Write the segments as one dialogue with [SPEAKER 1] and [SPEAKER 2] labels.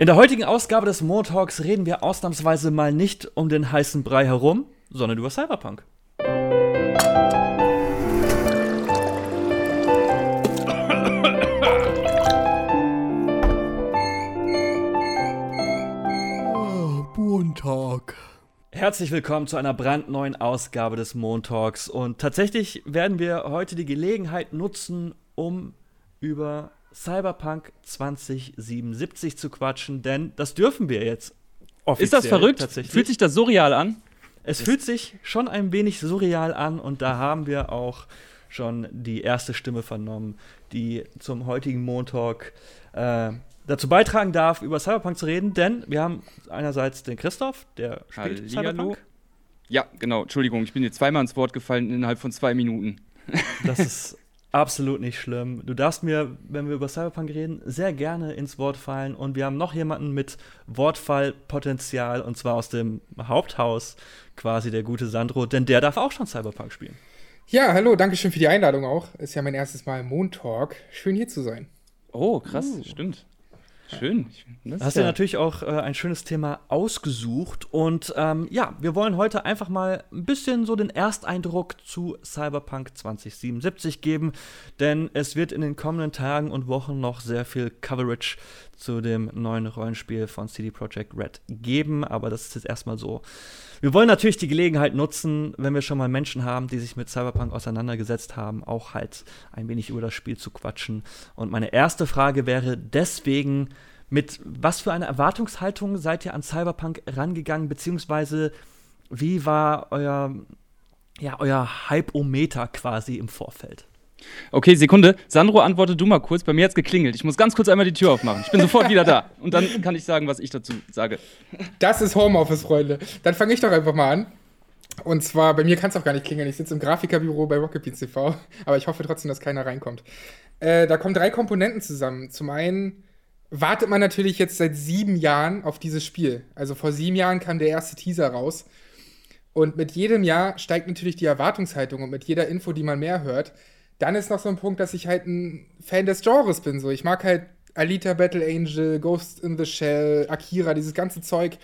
[SPEAKER 1] In der heutigen Ausgabe des Montalks reden wir ausnahmsweise mal nicht um den heißen Brei herum, sondern über Cyberpunk.
[SPEAKER 2] Montag.
[SPEAKER 1] Herzlich willkommen zu einer brandneuen Ausgabe des Montalks. Und tatsächlich werden wir heute die Gelegenheit nutzen, um über Cyberpunk 2077 zu quatschen, denn das dürfen wir jetzt.
[SPEAKER 3] Ist das verrückt? Fühlt sich das surreal an?
[SPEAKER 1] Es fühlt sich schon ein wenig surreal an und da haben wir auch schon die erste Stimme vernommen, die zum heutigen Montalk äh, dazu beitragen darf, über Cyberpunk zu reden, denn wir haben einerseits den Christoph, der spielt
[SPEAKER 3] Hallihallo.
[SPEAKER 1] Cyberpunk.
[SPEAKER 3] Ja, genau. Entschuldigung, ich bin dir zweimal ins Wort gefallen innerhalb von zwei Minuten.
[SPEAKER 1] Das ist absolut nicht schlimm. Du darfst mir, wenn wir über Cyberpunk reden, sehr gerne ins Wort fallen. Und wir haben noch jemanden mit Wortfallpotenzial, und zwar aus dem Haupthaus, quasi der gute Sandro, denn der darf auch schon Cyberpunk spielen.
[SPEAKER 2] Ja, hallo, danke schön für die Einladung auch. Ist ja mein erstes Mal Montalk. Schön hier zu sein.
[SPEAKER 3] Oh, krass, stimmt. Schön. Das
[SPEAKER 1] Du hast ja
[SPEAKER 3] ja
[SPEAKER 1] natürlich auch äh, ein schönes Thema ausgesucht. Und ähm, ja, wir wollen heute einfach mal ein bisschen so den Ersteindruck zu Cyberpunk 2077 geben. Denn es wird in den kommenden Tagen und Wochen noch sehr viel Coverage zu dem neuen Rollenspiel von CD Projekt Red geben. Aber das ist jetzt erstmal so. Wir wollen natürlich die Gelegenheit nutzen, wenn wir schon mal Menschen haben, die sich mit Cyberpunk auseinandergesetzt haben, auch halt ein wenig über das Spiel zu quatschen. Und meine erste Frage wäre deswegen, mit was für einer Erwartungshaltung seid ihr an Cyberpunk rangegangen, beziehungsweise wie war euer, ja, euer Hype-O-Meter quasi im Vorfeld?
[SPEAKER 3] Okay, Sekunde. Sandro, antworte du mal kurz. Bei mir hat's geklingelt. Ich muss ganz kurz einmal die Tür aufmachen. Ich bin sofort wieder da. Und dann kann ich sagen, was ich dazu sage.
[SPEAKER 2] Das ist Homeoffice, Freunde. Dann fange ich doch einfach mal an. Und zwar, bei mir kann es auch gar nicht klingeln. Ich sitze im Grafikerbüro bei Rocket Beans TV. Aber ich hoffe trotzdem, dass keiner reinkommt. Äh, da kommen drei Komponenten zusammen. Zum einen wartet man natürlich jetzt seit sieben Jahren auf dieses Spiel. Also vor sieben Jahren kam der erste Teaser raus. Und mit jedem Jahr steigt natürlich die Erwartungshaltung und mit jeder Info, die man mehr hört. Dann ist noch so ein Punkt, dass ich halt ein Fan des Genres bin. So, ich mag halt Alita Battle Angel, Ghost in the Shell, Akira, dieses ganze Zeug.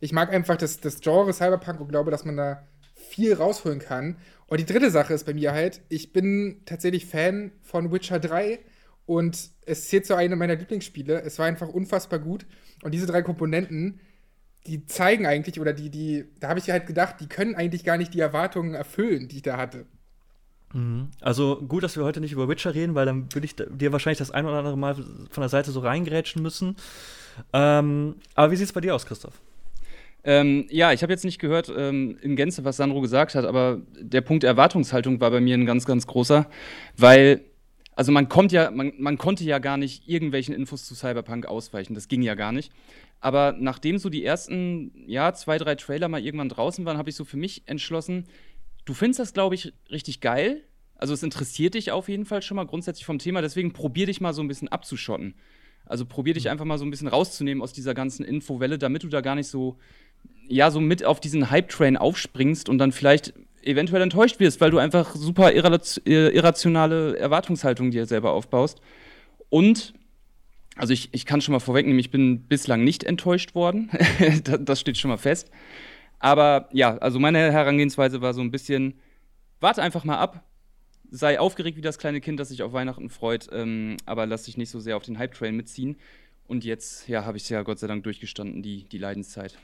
[SPEAKER 2] Ich mag einfach das, das Genre Cyberpunk und glaube, dass man da viel rausholen kann. Und die dritte Sache ist bei mir halt, ich bin tatsächlich Fan von Witcher 3 und es zählt zu einem meiner Lieblingsspiele. Es war einfach unfassbar gut. Und diese drei Komponenten, die zeigen eigentlich, oder die, die, da habe ich halt gedacht, die können eigentlich gar nicht die Erwartungen erfüllen, die ich da hatte.
[SPEAKER 1] Also gut, dass wir heute nicht über Witcher reden, weil dann würde ich dir wahrscheinlich das ein oder andere Mal von der Seite so reingrätschen müssen. Ähm, aber wie sieht's bei dir aus, Christoph?
[SPEAKER 3] Ähm, ja, ich habe jetzt nicht gehört ähm, in Gänze, was Sandro gesagt hat, aber der Punkt Erwartungshaltung war bei mir ein ganz, ganz großer, weil, also man kommt ja, man, man konnte ja gar nicht irgendwelchen Infos zu Cyberpunk ausweichen, das ging ja gar nicht. Aber nachdem so die ersten, ja, zwei, drei Trailer mal irgendwann draußen waren, habe ich so für mich entschlossen, du findest das, glaube ich, richtig geil. Also es interessiert dich auf jeden Fall schon mal grundsätzlich vom Thema, deswegen probier dich mal so ein bisschen abzuschotten. Also probier dich einfach mal so ein bisschen rauszunehmen aus dieser ganzen Infowelle, damit du da gar nicht so, ja, so mit auf diesen Hype-Train aufspringst und dann vielleicht eventuell enttäuscht wirst, weil du einfach super irrationale Erwartungshaltung dir selber aufbaust. Und, also ich, ich kann schon mal vorwegnehmen, ich bin bislang nicht enttäuscht worden. das steht schon mal fest. Aber ja, also meine Herangehensweise war so ein bisschen, warte einfach mal ab, sei aufgeregt wie das kleine Kind, das sich auf Weihnachten freut, ähm, aber lass dich nicht so sehr auf den Hype-Train mitziehen. Und jetzt, ja, habe ich es ja Gott sei Dank durchgestanden, die, die Leidenszeit.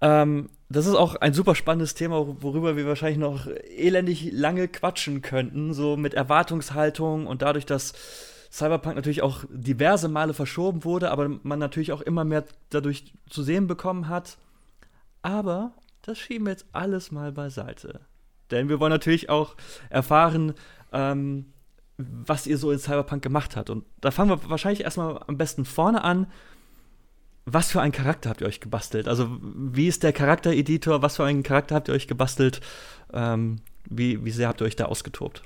[SPEAKER 1] Ähm, das ist auch ein super spannendes Thema, worüber wir wahrscheinlich noch elendig lange quatschen könnten, so mit Erwartungshaltung und dadurch, dass Cyberpunk natürlich auch diverse Male verschoben wurde, aber man natürlich auch immer mehr dadurch zu sehen bekommen hat. Aber das schieben wir jetzt alles mal beiseite. Denn wir wollen natürlich auch erfahren, ähm, was ihr so in Cyberpunk gemacht habt. Und da fangen wir wahrscheinlich erstmal am besten vorne an. Was für einen Charakter habt ihr euch gebastelt? Also, wie ist der Charaktereditor? Was für einen Charakter habt ihr euch gebastelt? Ähm, wie, wie sehr habt ihr euch da ausgetobt?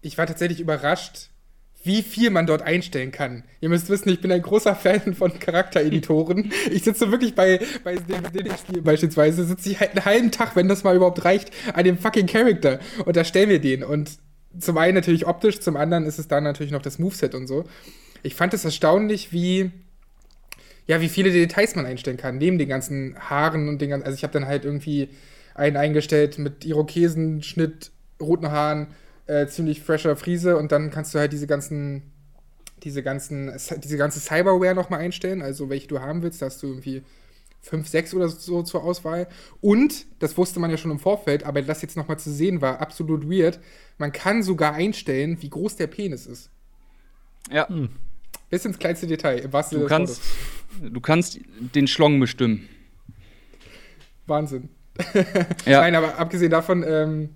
[SPEAKER 2] Ich war tatsächlich überrascht, wie viel man dort einstellen kann. Ihr müsst wissen, ich bin ein großer Fan von Charaktereditoren. Ich sitze wirklich bei, bei dem, dem ich spiele beispielsweise, sitze ich halt einen halben Tag, wenn das mal überhaupt reicht, an dem fucking Charakter und erstelle mir den. Und zum einen natürlich optisch, zum anderen ist es dann natürlich noch das Moveset und so. Ich fand es erstaunlich, wie ja, wie viele Details man einstellen kann, neben den ganzen Haaren und den ganzen. Also ich habe dann halt irgendwie einen eingestellt mit Irokesenschnitt, roten Haaren, äh, ziemlich fresher Friese und dann kannst du halt diese ganzen, diese ganzen, diese ganze Cyberware nochmal einstellen, also welche du haben willst, da hast du irgendwie fünf, sechs oder so zur Auswahl. Und, das wusste man ja schon im Vorfeld, aber das jetzt nochmal zu sehen war absolut weird, man kann sogar einstellen, wie groß der Penis ist.
[SPEAKER 3] Ja. Hm.
[SPEAKER 2] Bis ins kleinste Detail, im
[SPEAKER 3] wahrsten du kannst, du kannst den Schlong bestimmen.
[SPEAKER 2] Wahnsinn. ja. Nein, aber abgesehen davon, ähm,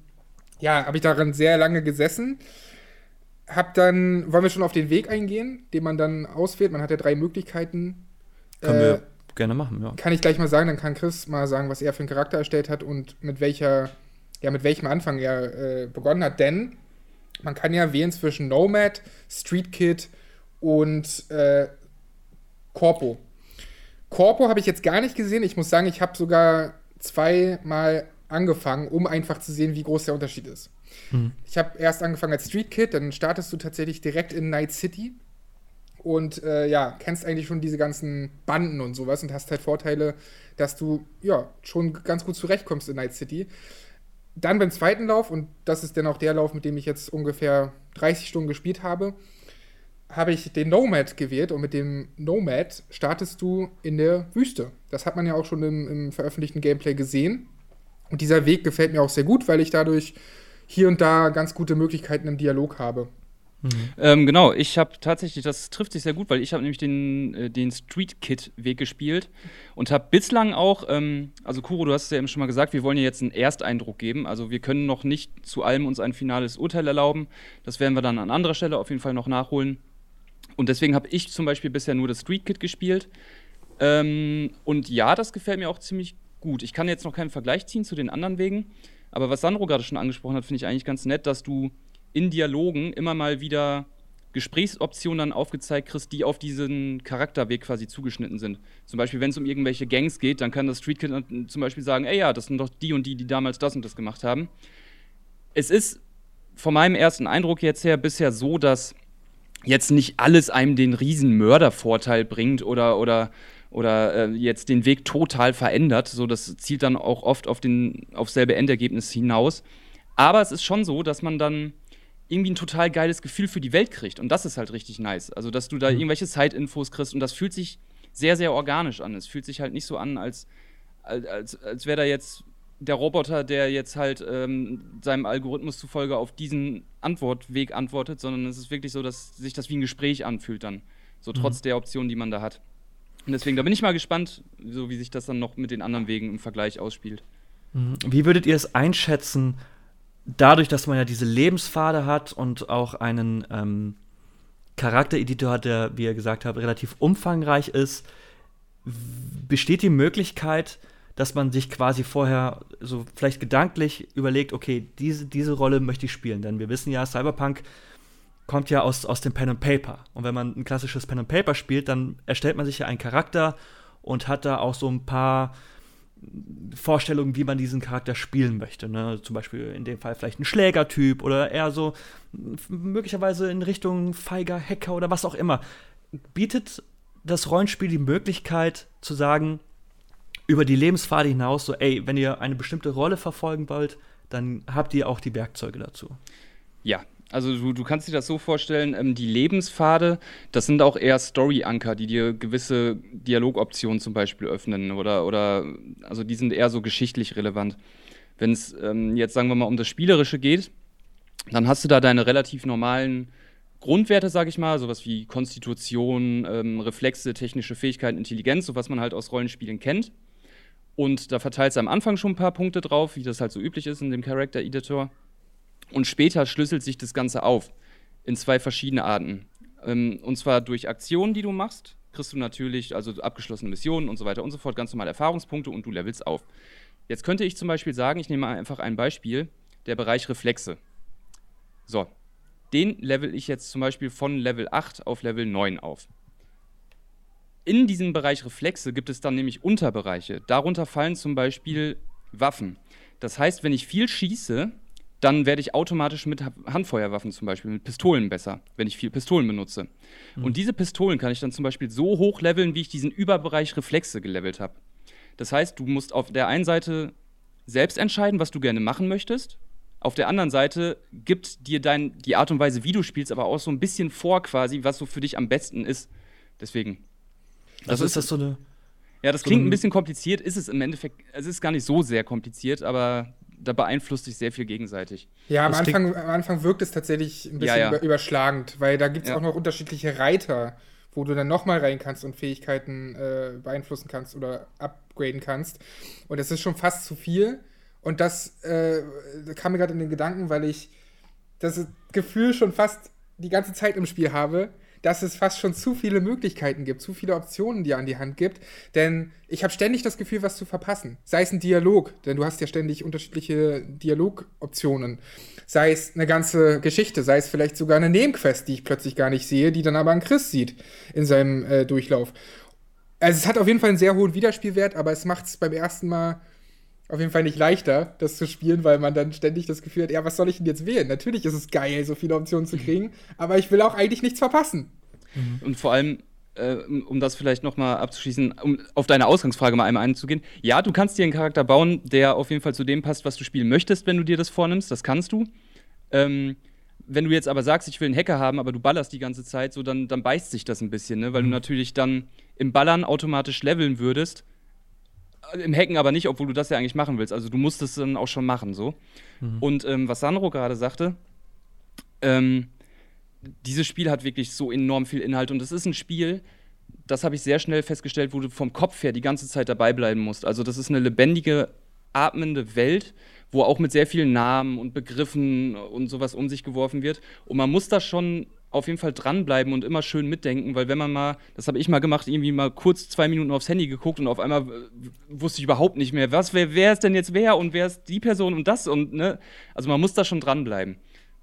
[SPEAKER 2] ja, habe ich daran sehr lange gesessen. Hab dann, wollen wir schon auf den Weg eingehen, den man dann auswählt? Man hat ja drei Möglichkeiten.
[SPEAKER 1] Können äh, wir gerne machen, ja.
[SPEAKER 2] Kann ich gleich mal sagen, dann kann Chris mal sagen, was er für einen Charakter erstellt hat und mit welcher, ja, mit welchem Anfang er äh, begonnen hat. Denn man kann ja wählen zwischen Nomad, Street Kid und äh, Corpo. Corpo habe ich jetzt gar nicht gesehen. Ich muss sagen, ich habe sogar zweimal angefangen, um einfach zu sehen, wie groß der Unterschied ist. Mhm. Ich habe erst angefangen als Street Kid, dann startest du tatsächlich direkt in Night City und äh, ja, kennst eigentlich schon diese ganzen Banden und sowas und hast halt Vorteile, dass du ja schon ganz gut zurechtkommst in Night City. Dann beim zweiten Lauf, und das ist dann auch der Lauf, mit dem ich jetzt ungefähr 30 Stunden gespielt habe, habe ich den Nomad gewählt und mit dem Nomad startest du in der Wüste. Das hat man ja auch schon im, im, veröffentlichten Gameplay gesehen. Und dieser Weg gefällt mir auch sehr gut, weil ich dadurch hier und da ganz gute Möglichkeiten im Dialog habe.
[SPEAKER 3] Mhm. Ähm, genau, ich habe tatsächlich, das trifft sich sehr gut, weil ich habe nämlich den, äh, den Street Kid-Weg gespielt und habe bislang auch, ähm, also Kuro, du hast es ja eben schon mal gesagt, wir wollen ja jetzt einen Ersteindruck geben. Also wir können noch nicht zu allem uns ein finales Urteil erlauben. Das werden wir dann an anderer Stelle auf jeden Fall noch nachholen. Und deswegen habe ich zum Beispiel bisher nur das Street Kit gespielt. Ähm, und ja, das gefällt mir auch ziemlich gut. Ich kann jetzt noch keinen Vergleich ziehen zu den anderen Wegen. Aber was Sandro gerade schon angesprochen hat, finde ich eigentlich ganz nett, dass du in Dialogen immer mal wieder Gesprächsoptionen dann aufgezeigt kriegst, die auf diesen Charakterweg quasi zugeschnitten sind. Zum Beispiel, wenn es um irgendwelche Gangs geht, dann kann das Street Kid zum Beispiel sagen, ey ja, das sind doch die und die, die damals das und das gemacht haben. Es ist von meinem ersten Eindruck jetzt her bisher so, dass jetzt nicht alles einem den riesen Mördervorteil bringt oder, oder, oder äh, jetzt den Weg total verändert. So, das zielt dann auch oft auf, den, auf selbe Endergebnis hinaus. Aber es ist schon so, dass man dann irgendwie ein total geiles Gefühl für die Welt kriegt. Und das ist halt richtig nice. Also, dass du da mhm. irgendwelche Side-Infos kriegst und das fühlt sich sehr, sehr organisch an. Es fühlt sich halt nicht so an, als, als, als, als wäre da jetzt der Roboter, der jetzt halt ähm, seinem Algorithmus zufolge auf diesen Antwortweg antwortet, sondern es ist wirklich so, dass sich das wie ein Gespräch anfühlt dann. So trotz mhm. der Optionen, die man da hat. Und deswegen, da bin ich mal gespannt, so wie sich das dann noch mit den anderen Wegen im Vergleich ausspielt.
[SPEAKER 1] Mhm. Wie würdet ihr es einschätzen, dadurch, dass man ja diese Lebenspfade hat und auch einen ähm, Charaktereditor hat, der, wie ihr gesagt habt, relativ umfangreich ist, besteht die Möglichkeit, dass man sich quasi vorher so vielleicht gedanklich überlegt, okay, diese, diese Rolle möchte ich spielen. Denn wir wissen ja, Cyberpunk kommt ja aus, aus dem Pen and Paper. Und wenn man ein klassisches Pen and Paper spielt, dann erstellt man sich ja einen Charakter und hat da auch so ein paar Vorstellungen, wie man diesen Charakter spielen möchte. Ne? Zum Beispiel in dem Fall vielleicht ein Schlägertyp oder eher so möglicherweise in Richtung feiger Hacker oder was auch immer. Bietet das Rollenspiel die Möglichkeit zu sagen, über die Lebenspfade hinaus, so, ey, wenn ihr eine bestimmte Rolle verfolgen wollt, dann habt ihr auch die Werkzeuge dazu.
[SPEAKER 3] Ja, also du, du kannst dir das so vorstellen, ähm, die Lebenspfade, das sind auch eher Story-Anker, die dir gewisse Dialogoptionen zum Beispiel öffnen oder, oder also die sind eher so geschichtlich relevant. Wenn es ähm, jetzt, sagen wir mal, um das Spielerische geht, dann hast du da deine relativ normalen Grundwerte, sage ich mal, sowas wie Konstitution, ähm, Reflexe, technische Fähigkeiten, Intelligenz, so was man halt aus Rollenspielen kennt. Und da verteilst du am Anfang schon ein paar Punkte drauf, wie das halt so üblich ist in dem Character Editor. Und später schlüsselt sich das Ganze auf in zwei verschiedene Arten. Ähm, und zwar durch Aktionen, die du machst, kriegst du natürlich, also abgeschlossene Missionen und so weiter und so fort, ganz normal Erfahrungspunkte und du levelst auf. Jetzt könnte ich zum Beispiel sagen, ich nehme einfach ein Beispiel, der Bereich Reflexe. So, den level ich jetzt zum Beispiel von Level 8 auf Level 9 auf. In diesem Bereich Reflexe gibt es dann nämlich Unterbereiche. Darunter fallen zum Beispiel Waffen. Das heißt, wenn ich viel schieße, dann werde ich automatisch mit Handfeuerwaffen zum Beispiel, mit Pistolen besser, wenn ich viel Pistolen benutze. Mhm. Und diese Pistolen kann ich dann zum Beispiel so hoch leveln, wie ich diesen Überbereich Reflexe gelevelt habe. Das heißt, du musst auf der einen Seite selbst entscheiden, was du gerne machen möchtest. Auf der anderen Seite gibt dir dein, die Art und Weise, wie du spielst, aber auch so ein bisschen vor, quasi, was so für dich am besten ist. Deswegen.
[SPEAKER 1] Also ist das so eine.
[SPEAKER 3] Ja, das klingt ein bisschen kompliziert, ist es im Endeffekt, es ist gar nicht so sehr kompliziert, aber da beeinflusst sich sehr viel gegenseitig.
[SPEAKER 2] Ja, am Anfang, am Anfang wirkt es tatsächlich ein bisschen ja, ja. überschlagend, weil da gibt es ja. auch noch unterschiedliche Reiter, wo du dann nochmal rein kannst und Fähigkeiten äh, beeinflussen kannst oder upgraden kannst. Und das ist schon fast zu viel. Und das äh, kam mir gerade in den Gedanken, weil ich das Gefühl schon fast die ganze Zeit im Spiel habe, dass es fast schon zu viele Möglichkeiten gibt, zu viele Optionen, die an die Hand gibt. Denn ich habe ständig das Gefühl, was zu verpassen. Sei es ein Dialog, denn du hast ja ständig unterschiedliche Dialogoptionen. Sei es eine ganze Geschichte, sei es vielleicht sogar eine Nebenquest, die ich plötzlich gar nicht sehe, die dann aber ein Chris sieht in seinem äh, Durchlauf. Also es hat auf jeden Fall einen sehr hohen Wiederspielwert, aber es macht es beim ersten Mal auf jeden Fall nicht leichter, das zu spielen, weil man dann ständig das Gefühl hat, ja, was soll ich denn jetzt wählen? Natürlich ist es geil, so viele Optionen zu kriegen, aber ich will auch eigentlich nichts verpassen.
[SPEAKER 3] Mhm. Und vor allem, äh, um das vielleicht noch mal abzuschließen, um auf deine Ausgangsfrage mal einmal einzugehen. Ja, du kannst dir einen Charakter bauen, der auf jeden Fall zu dem passt, was du spielen möchtest, wenn du dir das vornimmst. Das kannst du. Ähm, wenn du jetzt aber sagst, ich will einen Hacker haben, aber du ballerst die ganze Zeit, so dann, dann beißt sich das ein bisschen, ne? weil mhm. du natürlich dann im Ballern automatisch leveln würdest im Hacken aber nicht, obwohl du das ja eigentlich machen willst. Also du musst es dann auch schon machen, so. Mhm. Und ähm, was Sandro gerade sagte, ähm, dieses Spiel hat wirklich so enorm viel Inhalt und es ist ein Spiel, das habe ich sehr schnell festgestellt, wo du vom Kopf her die ganze Zeit dabei bleiben musst. Also das ist eine lebendige, atmende Welt, wo auch mit sehr vielen Namen und Begriffen und sowas um sich geworfen wird. Und man muss da schon auf jeden Fall dranbleiben und immer schön mitdenken, weil wenn man mal, das habe ich mal gemacht, irgendwie mal kurz zwei Minuten aufs Handy geguckt und auf einmal äh, wusste ich überhaupt nicht mehr, was, wer, wer ist denn jetzt wer und wer ist die Person und das und ne, also man muss da schon dranbleiben.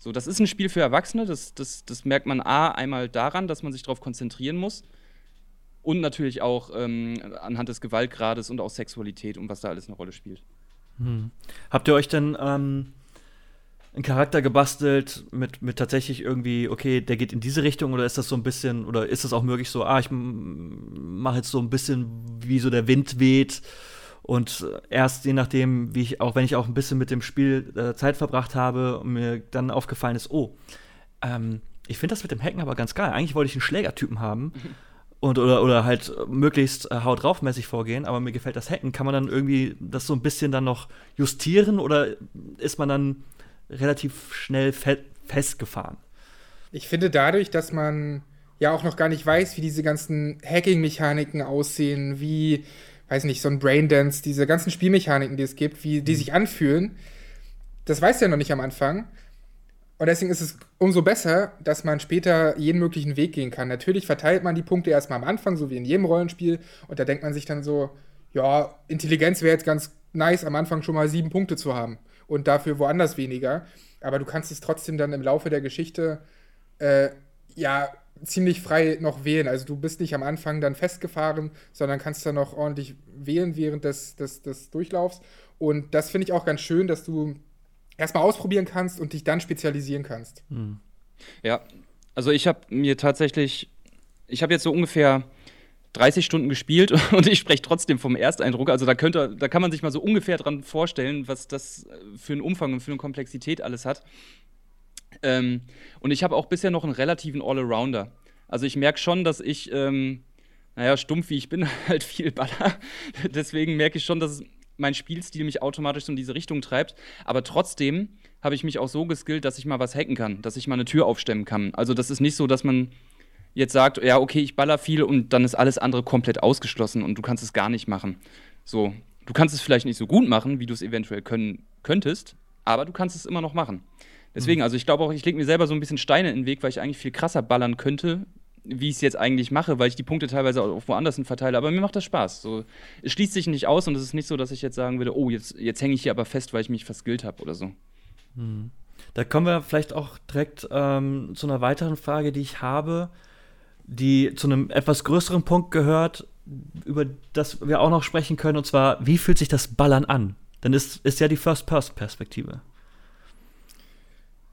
[SPEAKER 3] So, das ist ein Spiel für Erwachsene, das, das, das merkt man A, einmal daran, dass man sich darauf konzentrieren muss und natürlich auch ähm, anhand des Gewaltgrades und auch Sexualität und was da alles eine Rolle spielt.
[SPEAKER 1] Hm. Habt ihr euch denn ähm einen Charakter gebastelt mit, mit tatsächlich irgendwie, okay, der geht in diese Richtung oder ist das so ein bisschen, oder ist es auch möglich so, ah, ich mache jetzt so ein bisschen, wie so der Wind weht und erst je nachdem, wie ich, auch wenn ich auch ein bisschen mit dem Spiel äh, Zeit verbracht habe und mir dann aufgefallen ist, oh, ähm, ich finde das mit dem Hacken aber ganz geil. Eigentlich wollte ich einen Schlägertypen haben. Und, oder, oder halt möglichst äh, haut draufmäßig vorgehen, aber mir gefällt das Hacken. Kann man dann irgendwie das so ein bisschen dann noch justieren oder ist man dann relativ schnell fe festgefahren.
[SPEAKER 2] Ich finde dadurch, dass man ja auch noch gar nicht weiß, wie diese ganzen Hacking-Mechaniken aussehen, wie, weiß nicht, so ein Braindance, diese ganzen Spielmechaniken, die es gibt, wie die mhm. sich anfühlen, das weiß ja noch nicht am Anfang. Und deswegen ist es umso besser, dass man später jeden möglichen Weg gehen kann. Natürlich verteilt man die Punkte erstmal am Anfang, so wie in jedem Rollenspiel. Und da denkt man sich dann so, ja, Intelligenz wäre jetzt ganz nice, am Anfang schon mal sieben Punkte zu haben und dafür woanders weniger. Aber du kannst es trotzdem dann im Laufe der Geschichte äh, ja ziemlich frei noch wählen. Also du bist nicht am Anfang dann festgefahren, sondern kannst dann noch ordentlich wählen während des, des, des Durchlaufs. Und das finde ich auch ganz schön, dass du erstmal ausprobieren kannst und dich dann spezialisieren kannst. Hm.
[SPEAKER 3] Ja, also ich habe mir tatsächlich, ich habe jetzt so ungefähr 30 Stunden gespielt und ich spreche trotzdem vom Ersteindruck. Also da könnte, da kann man sich mal so ungefähr dran vorstellen, was das für einen Umfang und für eine Komplexität alles hat. Ähm, und ich habe auch bisher noch einen relativen All-Arounder. Also ich merke schon, dass ich, ähm, naja, stumpf wie ich bin, halt viel baller. Deswegen merke ich schon, dass mein Spielstil mich automatisch so in diese Richtung treibt. Aber trotzdem habe ich mich auch so geskillt, dass ich mal was hacken kann, dass ich mal eine Tür aufstemmen kann. Also das ist nicht so, dass man jetzt sagt, ja, okay, ich baller viel und dann ist alles andere komplett ausgeschlossen und du kannst es gar nicht machen. So, du kannst es vielleicht nicht so gut machen, wie du es eventuell können könntest, aber du kannst es immer noch machen. Deswegen, mhm. also ich glaube auch, ich lege mir selber so ein bisschen Steine in den Weg, weil ich eigentlich viel krasser ballern könnte, wie ich es jetzt eigentlich mache, weil ich die Punkte teilweise auch woanders hin verteile. Aber mir macht das Spaß. So, es schließt sich nicht aus und es ist nicht so, dass ich jetzt sagen würde, oh, jetzt, jetzt hänge ich hier aber fest, weil ich mich verskillt habe oder so.
[SPEAKER 1] Mhm. Da kommen wir vielleicht auch direkt ähm, zu einer weiteren Frage, die ich habe die zu einem etwas größeren Punkt gehört, über das wir auch noch sprechen können, und zwar, wie fühlt sich das Ballern an? Denn es ist ja die First-Person-Perspektive.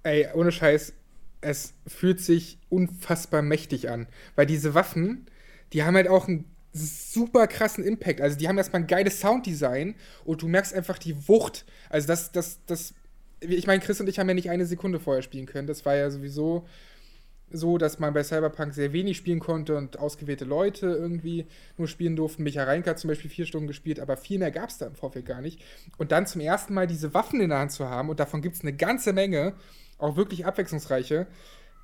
[SPEAKER 2] Ey, ohne Scheiß, es fühlt sich unfassbar mächtig an. Weil diese Waffen, die haben halt auch einen super krassen Impact. Also die haben erstmal ein geiles Sounddesign und du merkst einfach die Wucht. Also das, das, das, ich meine, Chris und ich haben ja nicht eine Sekunde vorher spielen können. Das war ja sowieso so, dass man bei Cyberpunk sehr wenig spielen konnte und ausgewählte Leute irgendwie nur spielen durften. Micha Reinke hat zum Beispiel vier Stunden gespielt, aber viel mehr gab es da im Vorfeld gar nicht. Und dann zum ersten Mal diese Waffen in der Hand zu haben, und davon gibt es eine ganze Menge, auch wirklich abwechslungsreiche,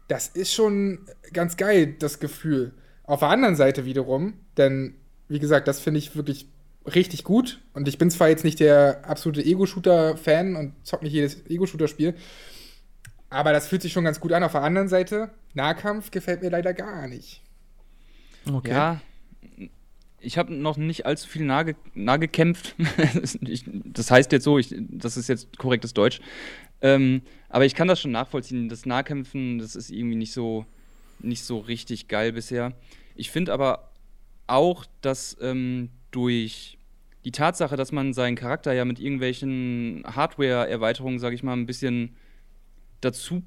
[SPEAKER 2] das ist schon ganz geil, das Gefühl. Auf der anderen Seite wiederum, denn wie gesagt, das finde ich wirklich richtig gut. Und ich bin zwar jetzt nicht der absolute Ego-Shooter-Fan und zock nicht jedes Ego-Shooter-Spiel, aber das fühlt sich schon ganz gut an. Auf der anderen Seite, Nahkampf gefällt mir leider gar nicht.
[SPEAKER 3] Okay. Ja, ich habe noch nicht allzu viel nah, nah gekämpft. das heißt jetzt so, ich, das ist jetzt korrektes Deutsch. Ähm, aber ich kann das schon nachvollziehen. Das Nahkämpfen, das ist irgendwie nicht so, nicht so richtig geil bisher. Ich finde aber auch, dass ähm, durch die Tatsache, dass man seinen Charakter ja mit irgendwelchen Hardware-Erweiterungen, sage ich mal, ein bisschen dazu,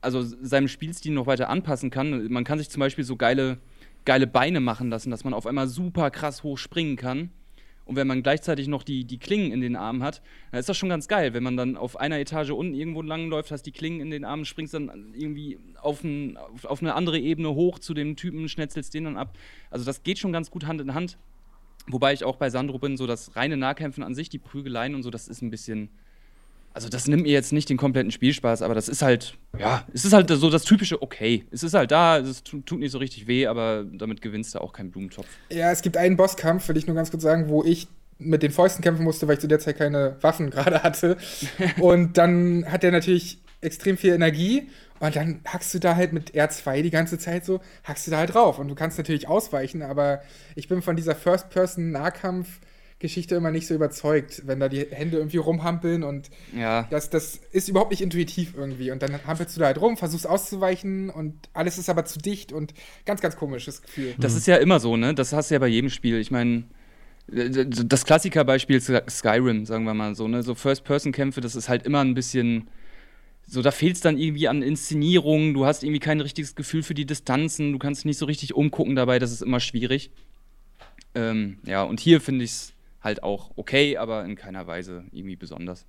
[SPEAKER 3] also seinem Spielstil noch weiter anpassen kann. Man kann sich zum Beispiel so geile, geile Beine machen lassen, dass man auf einmal super krass hoch springen kann. Und wenn man gleichzeitig noch die, die Klingen in den Armen hat, dann ist das schon ganz geil. Wenn man dann auf einer Etage unten irgendwo lang läuft, hast die Klingen in den Armen, springst dann irgendwie auf, ein, auf, auf eine andere Ebene hoch zu dem Typen, schnetzelst den dann ab. Also das geht schon ganz gut Hand in Hand. Wobei ich auch bei Sandro bin, so das reine Nahkämpfen an sich, die Prügeleien und so, das ist ein bisschen, also das nimmt mir jetzt nicht den kompletten Spielspaß, aber das ist halt, ja, es ist halt so das typische okay. Es ist halt da, es tut nicht so richtig weh, aber damit gewinnst du auch keinen Blumentopf.
[SPEAKER 2] Ja, es gibt einen Bosskampf, will ich nur ganz kurz sagen, wo ich mit den Fäusten kämpfen musste, weil ich zu der Zeit keine Waffen gerade hatte. und dann hat er natürlich extrem viel Energie und dann hackst du da halt mit R2 die ganze Zeit so, hackst du da halt drauf und du kannst natürlich ausweichen, aber ich bin von dieser First-Person-Nahkampf- Geschichte immer nicht so überzeugt, wenn da die Hände irgendwie rumhampeln und
[SPEAKER 3] ja.
[SPEAKER 2] das, das ist überhaupt nicht intuitiv irgendwie. Und dann hampelst du da halt rum, versuchst auszuweichen und alles ist aber zu dicht und ganz, ganz komisches Gefühl.
[SPEAKER 3] Das mhm. ist ja immer so, ne? Das hast du ja bei jedem Spiel. Ich meine, das Klassikerbeispiel Skyrim, sagen wir mal so, ne? So First-Person-Kämpfe, das ist halt immer ein bisschen. So, da fehlt es dann irgendwie an Inszenierung, du hast irgendwie kein richtiges Gefühl für die Distanzen, du kannst nicht so richtig umgucken dabei, das ist immer schwierig. Ähm, ja, und hier finde ich es halt auch okay, aber in keiner Weise irgendwie besonders.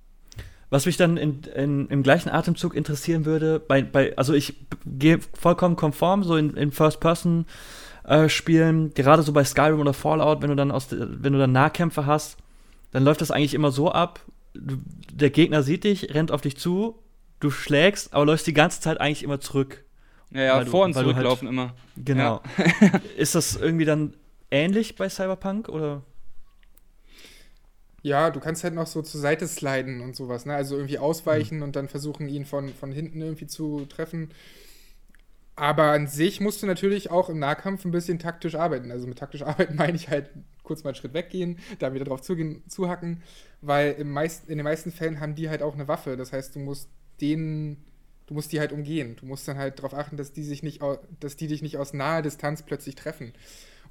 [SPEAKER 1] Was mich dann in, in, im gleichen Atemzug interessieren würde, bei, bei, also ich gehe vollkommen konform, so in, in First-Person äh, spielen, gerade so bei Skyrim oder Fallout, wenn du dann aus wenn du dann Nahkämpfe hast, dann läuft das eigentlich immer so ab, du, der Gegner sieht dich, rennt auf dich zu, du schlägst, aber läufst die ganze Zeit eigentlich immer zurück.
[SPEAKER 3] Ja, ja, vor du, und zurücklaufen halt, immer.
[SPEAKER 1] Genau. Ja. Ist das irgendwie dann ähnlich bei Cyberpunk oder?
[SPEAKER 2] Ja, du kannst halt noch so zur Seite sliden und sowas, ne? Also irgendwie ausweichen mhm. und dann versuchen, ihn von, von hinten irgendwie zu treffen. Aber an sich musst du natürlich auch im Nahkampf ein bisschen taktisch arbeiten. Also mit taktisch arbeiten meine ich halt kurz mal einen Schritt weggehen, dann wieder drauf zugehen, zuhacken, weil im meisten, in den meisten Fällen haben die halt auch eine Waffe. Das heißt, du musst den, du musst die halt umgehen. Du musst dann halt darauf achten, dass die sich nicht, dass die dich nicht aus naher Distanz plötzlich treffen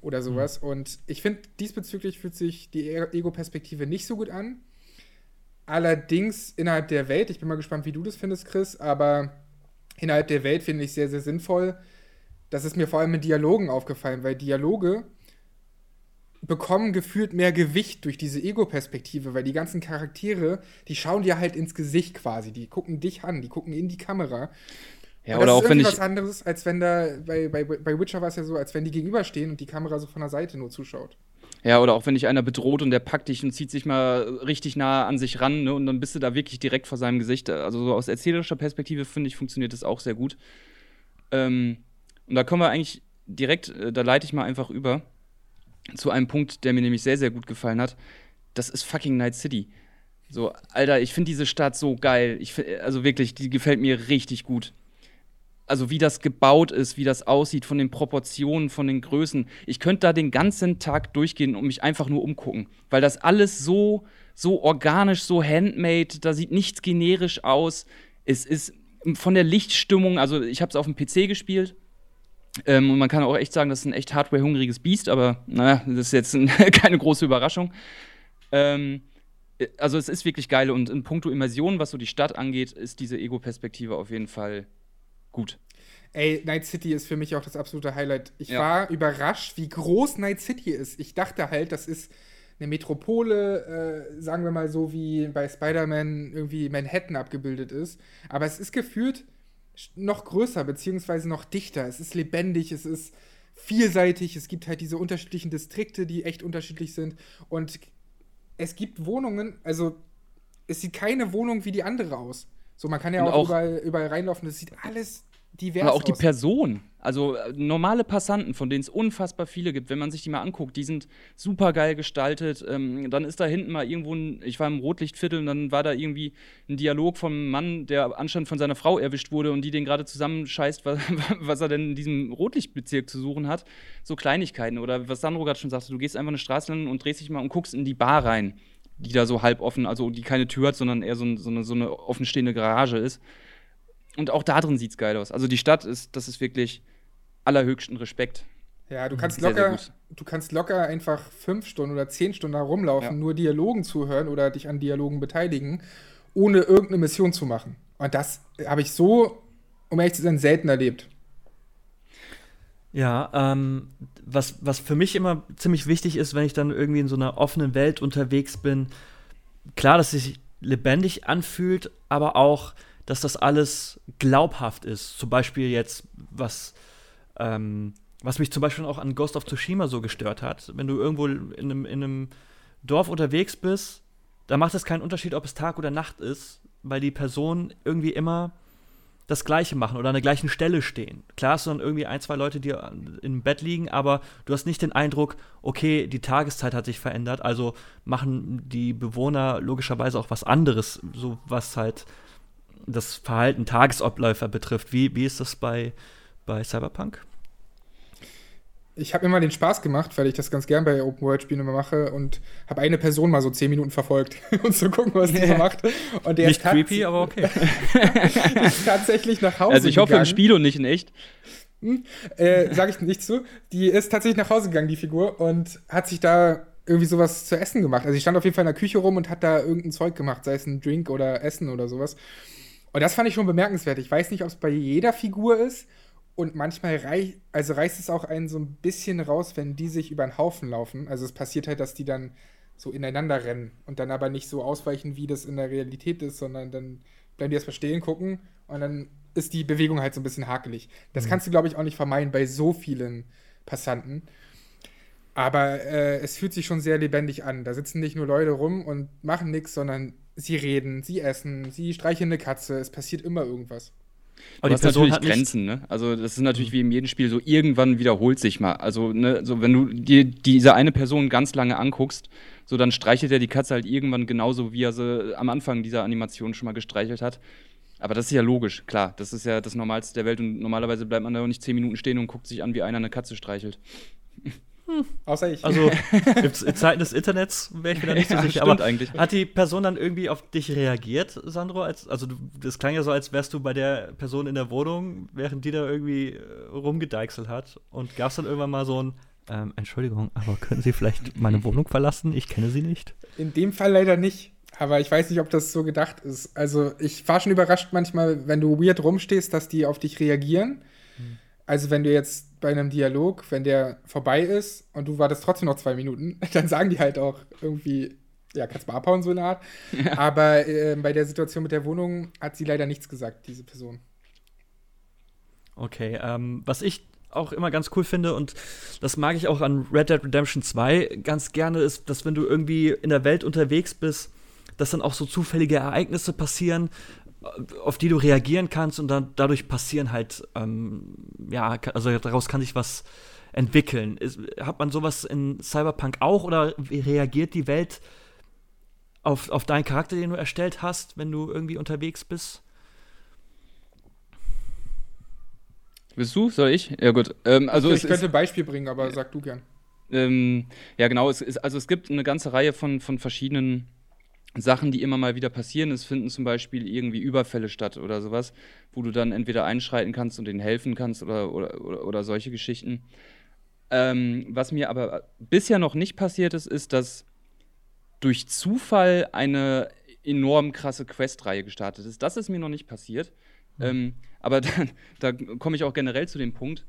[SPEAKER 2] oder mhm. sowas. Mhm. Und ich finde, diesbezüglich fühlt sich die e-, Ego-Perspektive nicht so gut an. Allerdings innerhalb der Welt, ich bin mal gespannt, wie du das findest, Chris, aber innerhalb der Welt finde ich sehr, sehr sinnvoll. Das ist mir vor allem in Dialogen aufgefallen, weil Dialoge bekommen gefühlt mehr Gewicht durch diese Ego-Perspektive, weil die ganzen Charaktere, die schauen dir halt ins Gesicht quasi, die gucken dich an, die gucken in die Kamera. Ja, oder auch wenn ich. was anderes, als wenn da, bei, bei, bei Witcher war es ja so, als wenn die gegenüberstehen und die Kamera so von der Seite nur zuschaut.
[SPEAKER 3] Ja, oder auch wenn dich einer bedroht und der packt dich und zieht sich mal richtig nah an sich ran, ne, und dann bist du da wirklich direkt vor seinem Gesicht. Also so aus erzählerischer Perspektive, finde ich, funktioniert das auch sehr gut. Ähm, und da kommen wir eigentlich direkt, äh, da leite ich mal einfach über zu einem Punkt, der mir nämlich sehr, sehr gut gefallen hat. Das ist fucking Night City. So, Alter, ich finde diese Stadt so geil. Ich, also wirklich, die gefällt mir richtig gut also wie das gebaut ist, wie das aussieht, von den Proportionen, von den Größen. Ich könnte da den ganzen Tag durchgehen und mich einfach nur umgucken, weil das alles so, so organisch, so handmade, da sieht nichts generisch aus. Es ist von der Lichtstimmung, also ich habe es auf dem PC gespielt. Ähm, und man kann auch echt sagen, das ist ein echt hardware-hungriges Biest, aber naja, das ist jetzt keine große Überraschung. Ähm, äh, also es ist wirklich geil und in puncto Immersion, was so die Stadt angeht, ist diese Ego-Perspektive auf jeden Fall gut.
[SPEAKER 2] Ey, Night City ist für mich auch das absolute Highlight. Ich ja. war überrascht, wie groß Night City ist. Ich dachte halt, das ist eine Metropole, äh, sagen wir mal so, wie bei Spider-Man irgendwie Manhattan abgebildet ist. Aber es ist gefühlt noch größer, beziehungsweise noch dichter. Es ist lebendig, es ist vielseitig. Es gibt halt diese unterschiedlichen Distrikte, die echt unterschiedlich sind. Und es gibt Wohnungen, also es sieht keine Wohnung wie die andere aus. So, man kann ja auch, auch überall, überall reinlaufen. Das sieht alles divers
[SPEAKER 3] Aber auch aus. die Person. Also äh, normale Passanten, von denen es unfassbar viele gibt, wenn man sich die mal anguckt, die sind super geil gestaltet. Ähm, dann ist da hinten mal irgendwo ein, ich war im Rotlichtviertel und dann war da irgendwie ein Dialog vom Mann, der anscheinend von seiner Frau erwischt wurde und die den gerade zusammenscheißt, was, was er denn in diesem Rotlichtbezirk zu suchen hat. So Kleinigkeiten. Oder was Sandro gerade schon sagte, du gehst einfach eine Straße lang und drehst dich mal und guckst in die Bar rein, die da so halb offen, also die keine Tür hat, sondern eher so, so, eine, so eine offenstehende Garage ist. Und auch da drin sieht es geil aus. Also die Stadt ist, das ist wirklich allerhöchsten Respekt.
[SPEAKER 2] Ja, du kannst sehr, locker, sehr du kannst locker einfach fünf Stunden oder zehn Stunden herumlaufen, ja. nur Dialogen zuhören oder dich an Dialogen beteiligen, ohne irgendeine Mission zu machen. Und das habe ich so, um ehrlich zu sein, selten erlebt.
[SPEAKER 1] Ja, ähm, was, was für mich immer ziemlich wichtig ist, wenn ich dann irgendwie in so einer offenen Welt unterwegs bin, klar, dass es sich lebendig anfühlt, aber auch, dass das alles glaubhaft ist. Zum Beispiel jetzt, was ähm, was mich zum Beispiel auch an Ghost of Tsushima so gestört hat, wenn du irgendwo in einem, in einem Dorf unterwegs bist, da macht es keinen Unterschied, ob es Tag oder Nacht ist, weil die Personen irgendwie immer das Gleiche machen oder an der gleichen Stelle stehen. Klar du dann irgendwie ein, zwei Leute, die im Bett liegen, aber du hast nicht den Eindruck, okay, die Tageszeit hat sich verändert, also machen die Bewohner logischerweise auch was anderes, so was halt das Verhalten Tagesabläufer betrifft. Wie, wie ist das bei, bei Cyberpunk?
[SPEAKER 2] Ich habe immer den Spaß gemacht, weil ich das ganz gern bei Open-World-Spielen immer mache und habe eine Person mal so zehn Minuten verfolgt und zu so gucken, was die so macht. Und
[SPEAKER 1] der nicht creepy, aber okay.
[SPEAKER 2] ist tatsächlich nach Hause
[SPEAKER 3] Also ich hoffe im Spiel und nicht in echt.
[SPEAKER 2] Hm, äh, Sage ich nicht zu. Die ist tatsächlich nach Hause gegangen, die Figur, und hat sich da irgendwie sowas zu essen gemacht. Also sie stand auf jeden Fall in der Küche rum und hat da irgendein Zeug gemacht, sei es ein Drink oder Essen oder sowas. Und das fand ich schon bemerkenswert. Ich weiß nicht, ob es bei jeder Figur ist und manchmal reich, also reißt es auch einen so ein bisschen raus, wenn die sich über einen Haufen laufen. Also es passiert halt, dass die dann so ineinander rennen und dann aber nicht so ausweichen, wie das in der Realität ist, sondern dann bleiben die erstmal stehen, gucken und dann ist die Bewegung halt so ein bisschen hakelig. Das mhm. kannst du, glaube ich, auch nicht vermeiden bei so vielen Passanten. Aber äh, es fühlt sich schon sehr lebendig an. Da sitzen nicht nur Leute rum und machen nichts, sondern sie reden, sie essen, sie streicheln eine Katze. Es passiert immer irgendwas.
[SPEAKER 3] Aber du hast natürlich Grenzen, ne? Also das ist natürlich wie in jedem Spiel so, irgendwann wiederholt sich mal. Also, ne, so wenn du dir diese eine Person ganz lange anguckst, so dann streichelt er die Katze halt irgendwann genauso, wie er sie am Anfang dieser Animation schon mal gestreichelt hat. Aber das ist ja logisch, klar. Das ist ja das Normalste der Welt und normalerweise bleibt man da auch nicht zehn Minuten stehen und guckt sich an, wie einer eine Katze streichelt.
[SPEAKER 1] Hm. Außer ich. Also in Zeiten des Internets wäre ich mir da nicht so sicher.
[SPEAKER 3] Aber eigentlich.
[SPEAKER 1] hat die Person dann irgendwie auf dich reagiert, Sandro? Als, also das klang ja so, als wärst du bei der Person in der Wohnung, während die da irgendwie äh, rumgedeichselt hat. Und gab es dann irgendwann mal so ein ähm, Entschuldigung, aber können Sie vielleicht meine Wohnung verlassen? Ich kenne Sie nicht.
[SPEAKER 2] In dem Fall leider nicht. Aber ich weiß nicht, ob das so gedacht ist. Also ich war schon überrascht manchmal, wenn du weird rumstehst, dass die auf dich reagieren. Hm. Also wenn du jetzt bei einem Dialog, wenn der vorbei ist und du wartest trotzdem noch zwei Minuten, dann sagen die halt auch irgendwie, ja, kannst mal abhauen, so eine Art. Ja. Aber äh, bei der Situation mit der Wohnung hat sie leider nichts gesagt, diese Person.
[SPEAKER 1] Okay, ähm, was ich auch immer ganz cool finde und das mag ich auch an Red Dead Redemption 2 ganz gerne, ist, dass wenn du irgendwie in der Welt unterwegs bist, dass dann auch so zufällige Ereignisse passieren, auf die du reagieren kannst und dann dadurch passieren halt, ähm, ja, also daraus kann sich was entwickeln. Ist, hat man sowas in Cyberpunk auch oder reagiert die Welt auf, auf deinen Charakter, den du erstellt hast, wenn du irgendwie unterwegs bist?
[SPEAKER 3] Bist du? Soll ich? Ja, gut. Ähm, also
[SPEAKER 2] ich, ich könnte ein Beispiel bringen, aber sag du gern.
[SPEAKER 3] Ähm, ja, genau. Es ist, also es gibt eine ganze Reihe von, von verschiedenen Sachen, die immer mal wieder passieren. Es finden zum Beispiel irgendwie Überfälle statt oder sowas, wo du dann entweder einschreiten kannst und denen helfen kannst oder, oder, oder, oder solche Geschichten. Ähm, was mir aber bisher noch nicht passiert ist, ist, dass durch Zufall eine enorm krasse Questreihe gestartet ist. Das ist mir noch nicht passiert. Mhm. Ähm, aber da, da komme ich auch generell zu dem Punkt,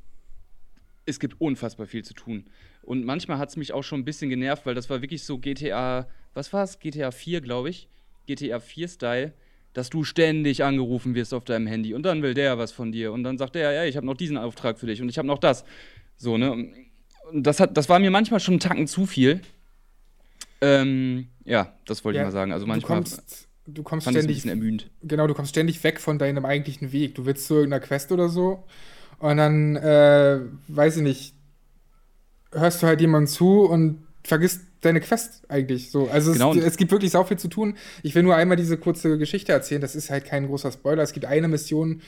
[SPEAKER 3] es gibt unfassbar viel zu tun. Und manchmal hat es mich auch schon ein bisschen genervt, weil das war wirklich so GTA, was war es? GTA 4, glaube ich. GTA 4-Style, dass du ständig angerufen wirst auf deinem Handy und dann will der was von dir und dann sagt der, ja, ich habe noch diesen Auftrag für dich und ich habe noch das. So, ne? Und das, hat, das war mir manchmal schon einen Tacken zu viel. Ähm, ja, das wollte ja, ich mal sagen. Also manchmal.
[SPEAKER 2] Du kommst, du kommst ständig. Ein
[SPEAKER 3] bisschen ermüdend.
[SPEAKER 2] Genau, du kommst ständig weg von deinem eigentlichen Weg. Du willst zu irgendeiner Quest oder so und dann, äh, weiß ich nicht, hörst du halt jemandem zu und vergisst deine Quest eigentlich so. Also genau. es, es, gibt wirklich sau viel zu tun. Ich will nur einmal diese kurze Geschichte erzählen. Das ist halt kein großer Spoiler. Es gibt eine Mission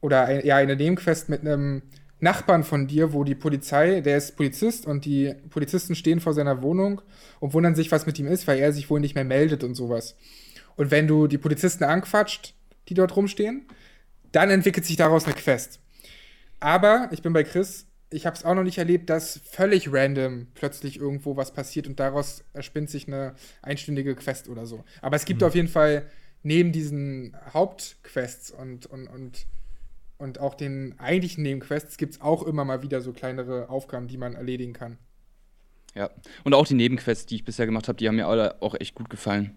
[SPEAKER 2] oder ein, ja eine Nebenquest mit einem Nachbarn von dir, wo die Polizei, der ist Polizist und die Polizisten stehen vor seiner Wohnung und wundern sich, was mit ihm ist, weil er sich wohl nicht mehr meldet und sowas. Und wenn du die Polizisten anquatscht, die dort rumstehen, dann entwickelt sich daraus eine Quest. Aber ich bin bei Chris, ich habe es auch noch nicht erlebt, dass völlig random plötzlich irgendwo was passiert und daraus erspinnt sich eine einstündige Quest oder so. Aber es gibt mhm. auf jeden Fall neben diesen Hauptquests und, und, und, und auch den eigentlichen Nebenquests gibt es auch immer mal wieder so kleinere Aufgaben, die man erledigen kann.
[SPEAKER 3] Ja, und auch die Nebenquests, die ich bisher gemacht habe, die haben mir alle auch echt gut gefallen.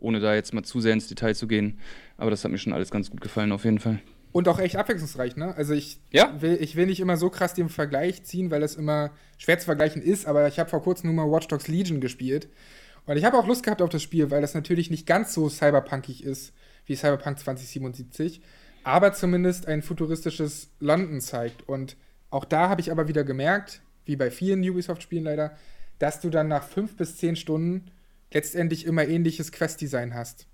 [SPEAKER 3] Ohne da jetzt mal zu sehr ins Detail zu gehen. Aber das hat mir schon alles ganz gut gefallen, auf jeden Fall.
[SPEAKER 2] Und auch echt abwechslungsreich, ne? Also ich,
[SPEAKER 3] ja?
[SPEAKER 2] will, ich will nicht immer so krass den Vergleich ziehen, weil es immer schwer zu vergleichen ist, aber ich habe vor kurzem nur mal Watch Dogs Legion gespielt. Und ich habe auch Lust gehabt auf das Spiel, weil das natürlich nicht ganz so cyberpunkig ist wie Cyberpunk 2077, aber zumindest ein futuristisches London zeigt. Und auch da habe ich aber wieder gemerkt, wie bei vielen Ubisoft-Spielen leider, dass du dann nach fünf bis zehn Stunden letztendlich immer ähnliches Quest-Design hast.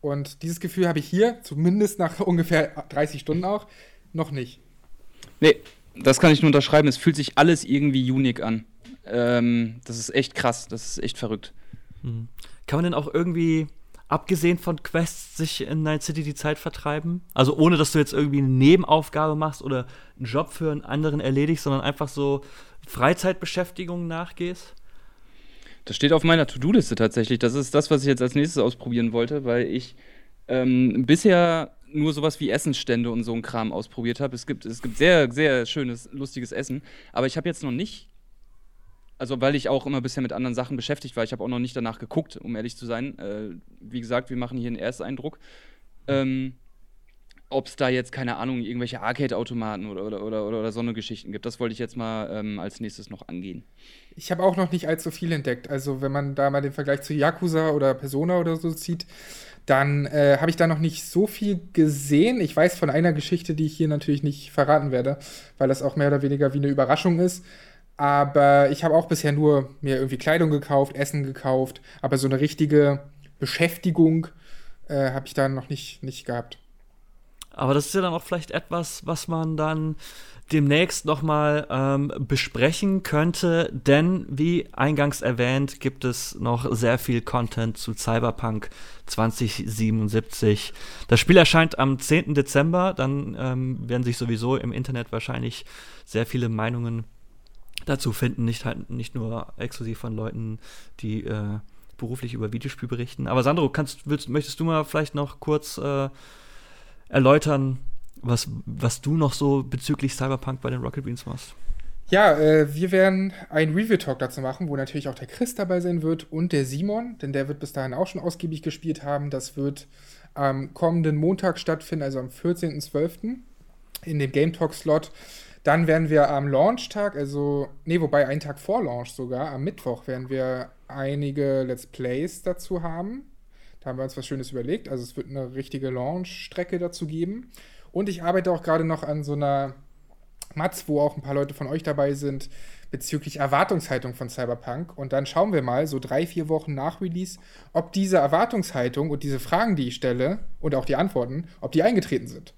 [SPEAKER 2] Und dieses Gefühl habe ich hier, zumindest nach ungefähr 30 Stunden auch, noch nicht.
[SPEAKER 3] Nee, das kann ich nur unterschreiben. Es fühlt sich alles irgendwie unique an. Ähm, das ist echt krass, das ist echt verrückt.
[SPEAKER 1] Mhm. Kann man denn auch irgendwie, abgesehen von Quests, sich in Night City die Zeit vertreiben? Also ohne, dass du jetzt irgendwie eine Nebenaufgabe machst oder einen Job für einen anderen erledigst, sondern einfach so Freizeitbeschäftigungen nachgehst?
[SPEAKER 3] Das steht auf meiner To-Do-Liste tatsächlich. Das ist das, was ich jetzt als nächstes ausprobieren wollte, weil ich ähm, bisher nur sowas wie Essensstände und so ein Kram ausprobiert habe. Es gibt, es gibt sehr, sehr schönes, lustiges Essen. Aber ich habe jetzt noch nicht, also weil ich auch immer bisher mit anderen Sachen beschäftigt war, ich habe auch noch nicht danach geguckt, um ehrlich zu sein. Äh, wie gesagt, wir machen hier einen Ersteindruck. Ähm, ob es da jetzt, keine Ahnung, irgendwelche Arcade-Automaten oder, oder, oder, oder, so eine Geschichten gibt. Das wollte ich jetzt mal ähm, als nächstes noch angehen.
[SPEAKER 2] Ich habe auch noch nicht allzu viel entdeckt. Also, wenn man da mal den Vergleich zu Yakuza oder Persona oder so zieht, dann äh, habe ich da noch nicht so viel gesehen. Ich weiß von einer Geschichte, die ich hier natürlich nicht verraten werde, weil das auch mehr oder weniger wie eine Überraschung ist. Aber ich habe auch bisher nur mir irgendwie Kleidung gekauft, Essen gekauft, aber so eine richtige Beschäftigung äh, habe ich da noch nicht, nicht gehabt.
[SPEAKER 1] Aber das ist ja dann auch vielleicht etwas, was man dann demnächst nochmal ähm, besprechen könnte, denn wie eingangs erwähnt, gibt es noch sehr viel Content zu Cyberpunk 2077. Das Spiel erscheint am 10. Dezember, dann ähm, werden sich sowieso im Internet wahrscheinlich sehr viele Meinungen dazu finden, nicht halt nicht nur exklusiv von Leuten, die äh, beruflich über Videospiel berichten. Aber Sandro, kannst, willst, möchtest du mal vielleicht noch kurz äh, erläutern, was, was du noch so bezüglich Cyberpunk bei den Rocket Beans machst.
[SPEAKER 2] Ja, äh, wir werden einen Review-Talk dazu machen, wo natürlich auch der Chris dabei sein wird und der Simon, denn der wird bis dahin auch schon ausgiebig gespielt haben. Das wird am kommenden Montag stattfinden, also am 14.12. in dem Game Talk-Slot. Dann werden wir am Launch-Tag, also, nee, wobei einen Tag vor Launch sogar, am Mittwoch werden wir einige Let's Plays dazu haben. Da haben wir uns was Schönes überlegt. Also es wird eine richtige Launch-Strecke dazu geben. Und ich arbeite auch gerade noch an so einer Matz, wo auch ein paar Leute von euch dabei sind, bezüglich Erwartungshaltung von Cyberpunk. Und dann schauen wir mal, so drei, vier Wochen nach Release, ob diese Erwartungshaltung und diese Fragen, die ich stelle und auch die Antworten, ob die eingetreten sind.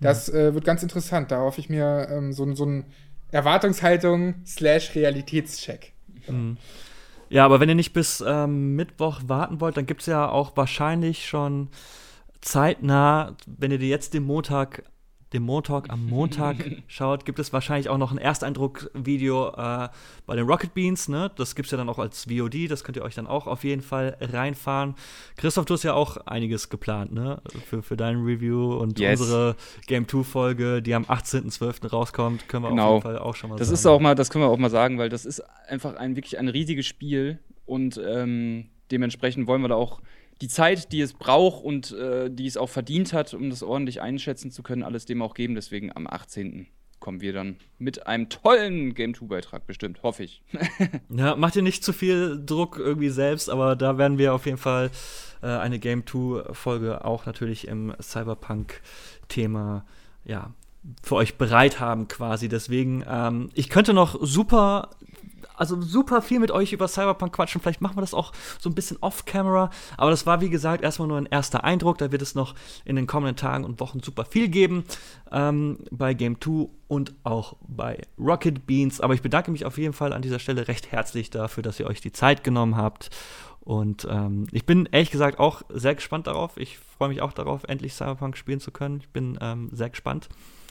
[SPEAKER 2] Das mhm. äh, wird ganz interessant. Da hoffe ich mir ähm, so, so ein Erwartungshaltung slash Realitätscheck. Mhm.
[SPEAKER 1] Ja, aber wenn ihr nicht bis ähm, Mittwoch warten wollt, dann gibt es ja auch wahrscheinlich schon zeitnah, wenn ihr dir jetzt den Montag dem Montalk am Montag schaut, gibt es wahrscheinlich auch noch ein Ersteindruck-Video äh, bei den Rocket Beans. Ne? Das gibt es ja dann auch als VOD. Das könnt ihr euch dann auch auf jeden Fall reinfahren. Christoph, du hast ja auch einiges geplant ne? für, für dein Review und yes. unsere Game 2-Folge, die am 18.12. rauskommt, können wir genau. auf jeden Fall auch schon mal
[SPEAKER 3] das
[SPEAKER 1] sagen.
[SPEAKER 3] Ist auch mal, das können wir auch mal sagen, weil das ist einfach ein wirklich ein riesiges Spiel und ähm, dementsprechend wollen wir da auch die Zeit, die es braucht und äh, die es auch verdient hat, um das ordentlich einschätzen zu können, alles dem auch geben. Deswegen am 18. kommen wir dann mit einem tollen Game 2-Beitrag, bestimmt, hoffe ich.
[SPEAKER 1] ja, macht ihr nicht zu viel Druck irgendwie selbst, aber da werden wir auf jeden Fall äh, eine Game 2-Folge auch natürlich im Cyberpunk-Thema, ja, für euch bereit haben quasi. Deswegen, ähm, ich könnte noch super also super viel mit euch über Cyberpunk quatschen. Vielleicht machen wir das auch so ein bisschen off-camera. Aber das war, wie gesagt, erstmal nur ein erster Eindruck. Da wird es noch in den kommenden Tagen und Wochen super viel geben. Ähm, bei Game 2 und auch bei Rocket Beans. Aber ich bedanke mich auf jeden Fall an dieser Stelle recht herzlich dafür, dass ihr euch die Zeit genommen habt. Und ähm, ich bin ehrlich gesagt auch sehr gespannt darauf. Ich freue mich auch darauf, endlich Cyberpunk spielen zu können. Ich bin ähm, sehr gespannt.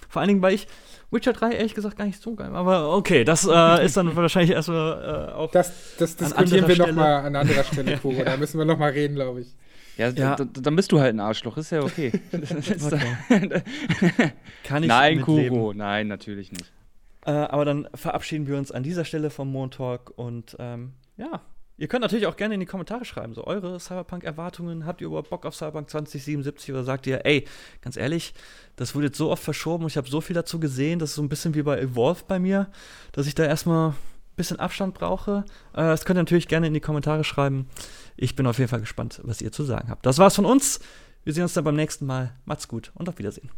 [SPEAKER 1] Vor allen Dingen, weil ich Witcher 3 ehrlich gesagt gar nicht so geil. Aber okay, das äh, ist dann wahrscheinlich erstmal äh, auch.
[SPEAKER 2] Das, das diskutieren wir nochmal an anderer Stelle, Kuro. ja. Da müssen wir nochmal reden, glaube ich.
[SPEAKER 3] Ja, ja. dann bist du halt ein Arschloch, ist ja okay.
[SPEAKER 1] okay.
[SPEAKER 3] Kann ich Nein, Kuro, nein, natürlich nicht.
[SPEAKER 1] Äh, aber dann verabschieden wir uns an dieser Stelle vom Montalk und ähm, ja, Ihr könnt natürlich auch gerne in die Kommentare schreiben, so eure Cyberpunk-Erwartungen. Habt ihr überhaupt Bock auf Cyberpunk 2077 oder sagt ihr, ey, ganz ehrlich, das wurde jetzt so oft verschoben und ich habe so viel dazu gesehen, das ist so ein bisschen wie bei Evolve bei mir, dass ich da erstmal ein bisschen Abstand brauche. Äh, das könnt ihr natürlich gerne in die Kommentare schreiben. Ich bin auf jeden Fall gespannt, was ihr zu sagen habt. Das war's von uns. Wir sehen uns dann beim nächsten Mal. Macht's gut und auf Wiedersehen.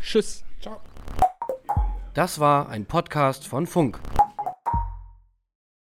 [SPEAKER 3] Tschüss.
[SPEAKER 1] Ciao. Das war ein Podcast von Funk.